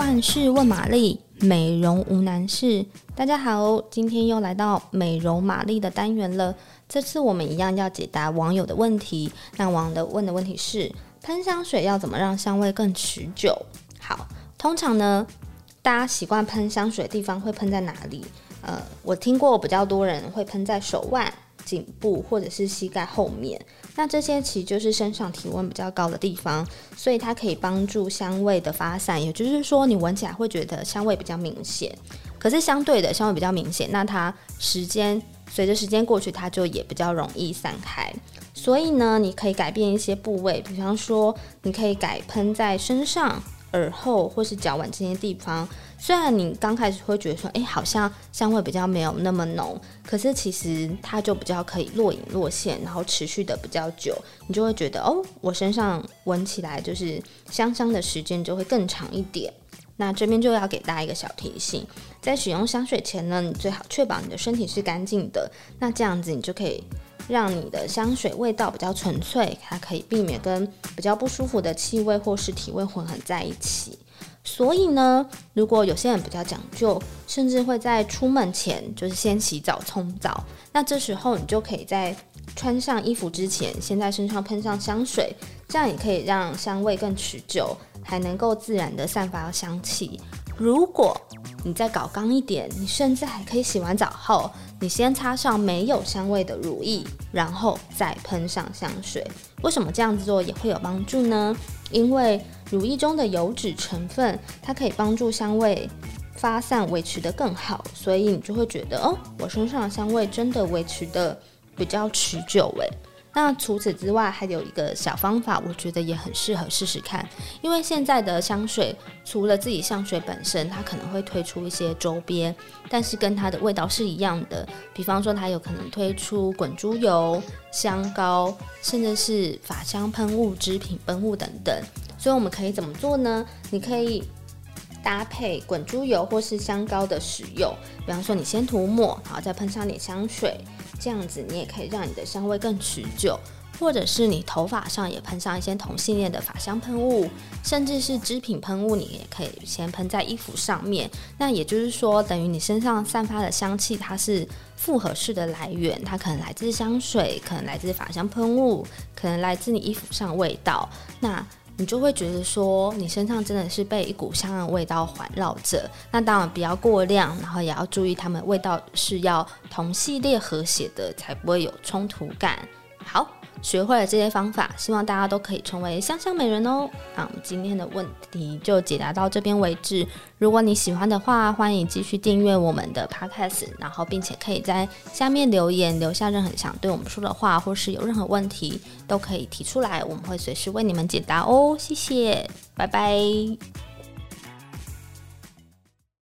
万事问玛丽，美容无难事。大家好，今天又来到美容玛丽的单元了。这次我们一样要解答网友的问题。那网友问的问题是：喷香水要怎么让香味更持久？好，通常呢，大家习惯喷香水的地方会喷在哪里？呃，我听过比较多人会喷在手腕。颈部或者是膝盖后面，那这些其实就是身上体温比较高的地方，所以它可以帮助香味的发散，也就是说你闻起来会觉得香味比较明显。可是相对的，香味比较明显，那它时间随着时间过去，它就也比较容易散开。所以呢，你可以改变一些部位，比方说你可以改喷在身上。耳后或是脚腕这些地方，虽然你刚开始会觉得说，哎、好像香味比较没有那么浓，可是其实它就比较可以若隐若现，然后持续的比较久，你就会觉得哦，我身上闻起来就是香香的时间就会更长一点。那这边就要给大家一个小提醒，在使用香水前呢，你最好确保你的身体是干净的，那这样子你就可以。让你的香水味道比较纯粹，它可以避免跟比较不舒服的气味或是体味混合在一起。所以呢，如果有些人比较讲究，甚至会在出门前就是先洗澡冲澡，那这时候你就可以在穿上衣服之前，先在身上喷上香水，这样也可以让香味更持久，还能够自然的散发香气。如果你再搞刚一点，你甚至还可以洗完澡后，你先擦上没有香味的乳液，然后再喷上香水。为什么这样子做也会有帮助呢？因为乳液中的油脂成分，它可以帮助香味发散维持得更好，所以你就会觉得哦，我身上的香味真的维持得比较持久诶。那除此之外，还有一个小方法，我觉得也很适合试试看。因为现在的香水，除了自己香水本身，它可能会推出一些周边，但是跟它的味道是一样的。比方说，它有可能推出滚珠油、香膏，甚至是法香喷雾、织品喷雾等等。所以我们可以怎么做呢？你可以搭配滚珠油或是香膏的使用。比方说，你先涂抹，然后再喷上点香水。这样子，你也可以让你的香味更持久，或者是你头发上也喷上一些同系列的发香喷雾，甚至是织品喷雾，你也可以先喷在衣服上面。那也就是说，等于你身上散发的香气，它是复合式的来源，它可能来自香水，可能来自发香喷雾，可能来自你衣服上味道。那你就会觉得说，你身上真的是被一股香的味道环绕着。那当然不要过量，然后也要注意它们味道是要同系列和谐的，才不会有冲突感。好。学会了这些方法，希望大家都可以成为香香美人哦。那我们今天的问题就解答到这边为止。如果你喜欢的话，欢迎继续订阅我们的 Podcast，然后并且可以在下面留言，留下任何想对我们说的话，或是有任何问题都可以提出来，我们会随时为你们解答哦。谢谢，拜拜。